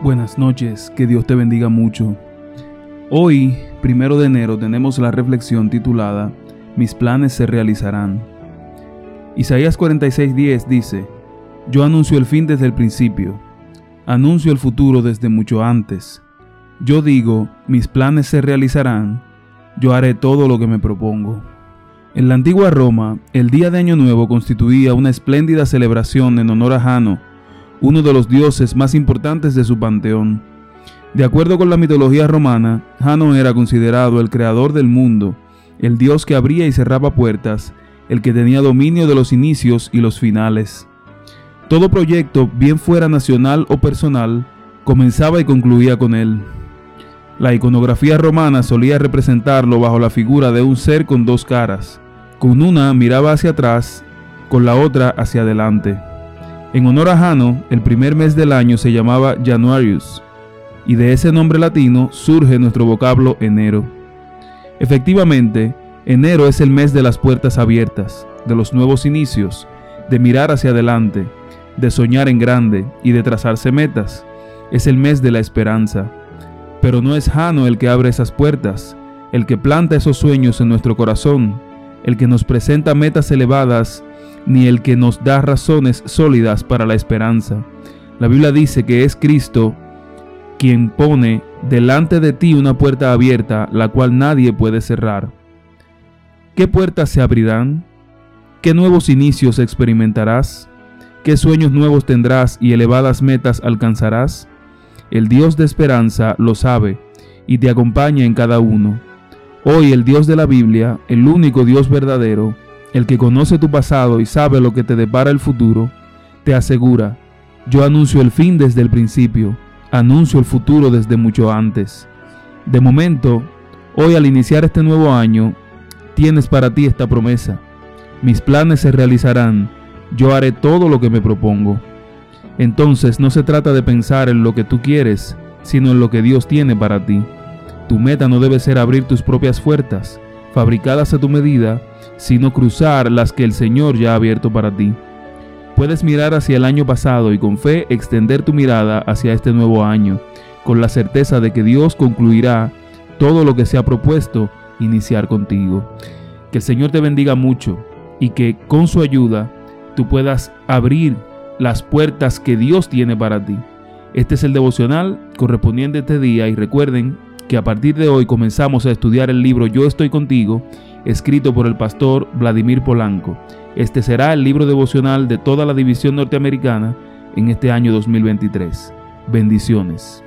Buenas noches, que Dios te bendiga mucho. Hoy, primero de enero, tenemos la reflexión titulada Mis planes se realizarán. Isaías 46:10 dice, Yo anuncio el fin desde el principio, anuncio el futuro desde mucho antes. Yo digo, mis planes se realizarán, yo haré todo lo que me propongo. En la antigua Roma, el día de Año Nuevo constituía una espléndida celebración en honor a Jano, uno de los dioses más importantes de su panteón. De acuerdo con la mitología romana, Jano era considerado el creador del mundo, el dios que abría y cerraba puertas, el que tenía dominio de los inicios y los finales. Todo proyecto, bien fuera nacional o personal, comenzaba y concluía con él. La iconografía romana solía representarlo bajo la figura de un ser con dos caras. Con una miraba hacia atrás, con la otra hacia adelante. En honor a Jano, el primer mes del año se llamaba Januarius, y de ese nombre latino surge nuestro vocablo enero. Efectivamente, enero es el mes de las puertas abiertas, de los nuevos inicios, de mirar hacia adelante, de soñar en grande y de trazarse metas. Es el mes de la esperanza. Pero no es Jano el que abre esas puertas, el que planta esos sueños en nuestro corazón, el que nos presenta metas elevadas ni el que nos da razones sólidas para la esperanza. La Biblia dice que es Cristo quien pone delante de ti una puerta abierta, la cual nadie puede cerrar. ¿Qué puertas se abrirán? ¿Qué nuevos inicios experimentarás? ¿Qué sueños nuevos tendrás y elevadas metas alcanzarás? El Dios de esperanza lo sabe y te acompaña en cada uno. Hoy el Dios de la Biblia, el único Dios verdadero, el que conoce tu pasado y sabe lo que te depara el futuro, te asegura, yo anuncio el fin desde el principio, anuncio el futuro desde mucho antes. De momento, hoy al iniciar este nuevo año, tienes para ti esta promesa. Mis planes se realizarán, yo haré todo lo que me propongo. Entonces no se trata de pensar en lo que tú quieres, sino en lo que Dios tiene para ti. Tu meta no debe ser abrir tus propias puertas, fabricadas a tu medida, sino cruzar las que el Señor ya ha abierto para ti. Puedes mirar hacia el año pasado y con fe extender tu mirada hacia este nuevo año, con la certeza de que Dios concluirá todo lo que se ha propuesto iniciar contigo. Que el Señor te bendiga mucho y que con su ayuda tú puedas abrir las puertas que Dios tiene para ti. Este es el devocional correspondiente a este día y recuerden que a partir de hoy comenzamos a estudiar el libro Yo estoy contigo escrito por el pastor Vladimir Polanco. Este será el libro devocional de toda la división norteamericana en este año 2023. Bendiciones.